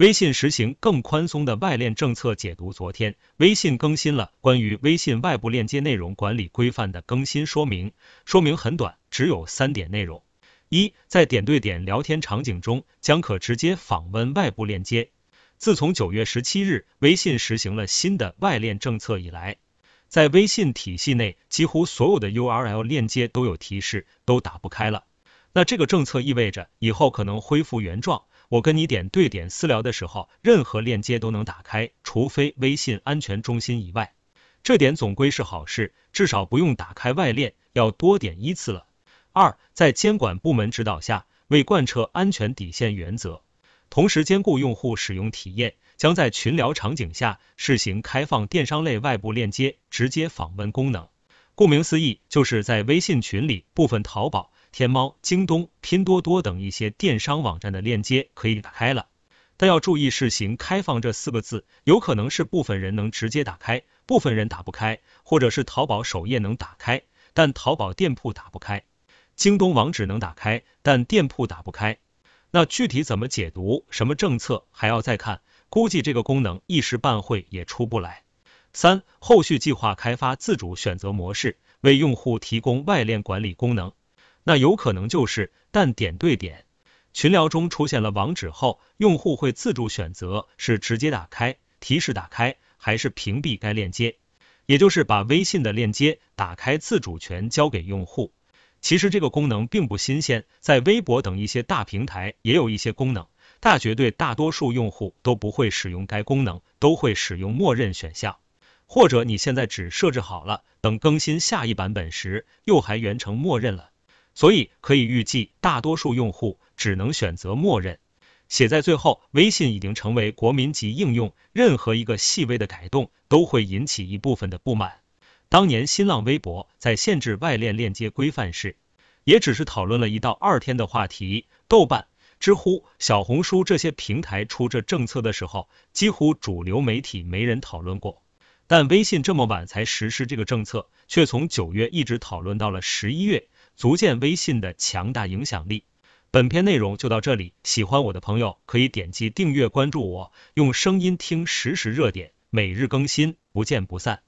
微信实行更宽松的外链政策解读。昨天，微信更新了关于微信外部链接内容管理规范的更新说明，说明很短，只有三点内容：一，在点对点聊天场景中将可直接访问外部链接。自从九月十七日微信实行了新的外链政策以来，在微信体系内，几乎所有的 URL 链接都有提示，都打不开了。那这个政策意味着以后可能恢复原状。我跟你点对点私聊的时候，任何链接都能打开，除非微信安全中心以外。这点总归是好事，至少不用打开外链，要多点一次了。二，在监管部门指导下，为贯彻安全底线原则，同时兼顾用户使用体验，将在群聊场景下试行开放电商类外部链接直接访问功能。顾名思义，就是在微信群里部分淘宝。天猫、京东、拼多多等一些电商网站的链接可以打开了，但要注意试行开放这四个字，有可能是部分人能直接打开，部分人打不开，或者是淘宝首页能打开，但淘宝店铺打不开，京东网址能打开，但店铺打不开。那具体怎么解读，什么政策还要再看，估计这个功能一时半会也出不来。三、后续计划开发自主选择模式，为用户提供外链管理功能。那有可能就是，但点对点群聊中出现了网址后，用户会自主选择是直接打开提示打开，还是屏蔽该链接，也就是把微信的链接打开自主权交给用户。其实这个功能并不新鲜，在微博等一些大平台也有一些功能，大绝对大多数用户都不会使用该功能，都会使用默认选项，或者你现在只设置好了，等更新下一版本时又还原成默认了。所以可以预计，大多数用户只能选择默认。写在最后，微信已经成为国民级应用，任何一个细微的改动都会引起一部分的不满。当年新浪微博在限制外链链接规范时，也只是讨论了一到二天的话题。豆瓣、知乎、小红书这些平台出这政策的时候，几乎主流媒体没人讨论过。但微信这么晚才实施这个政策，却从九月一直讨论到了十一月。足见微信的强大影响力。本篇内容就到这里，喜欢我的朋友可以点击订阅关注我，用声音听实时热点，每日更新，不见不散。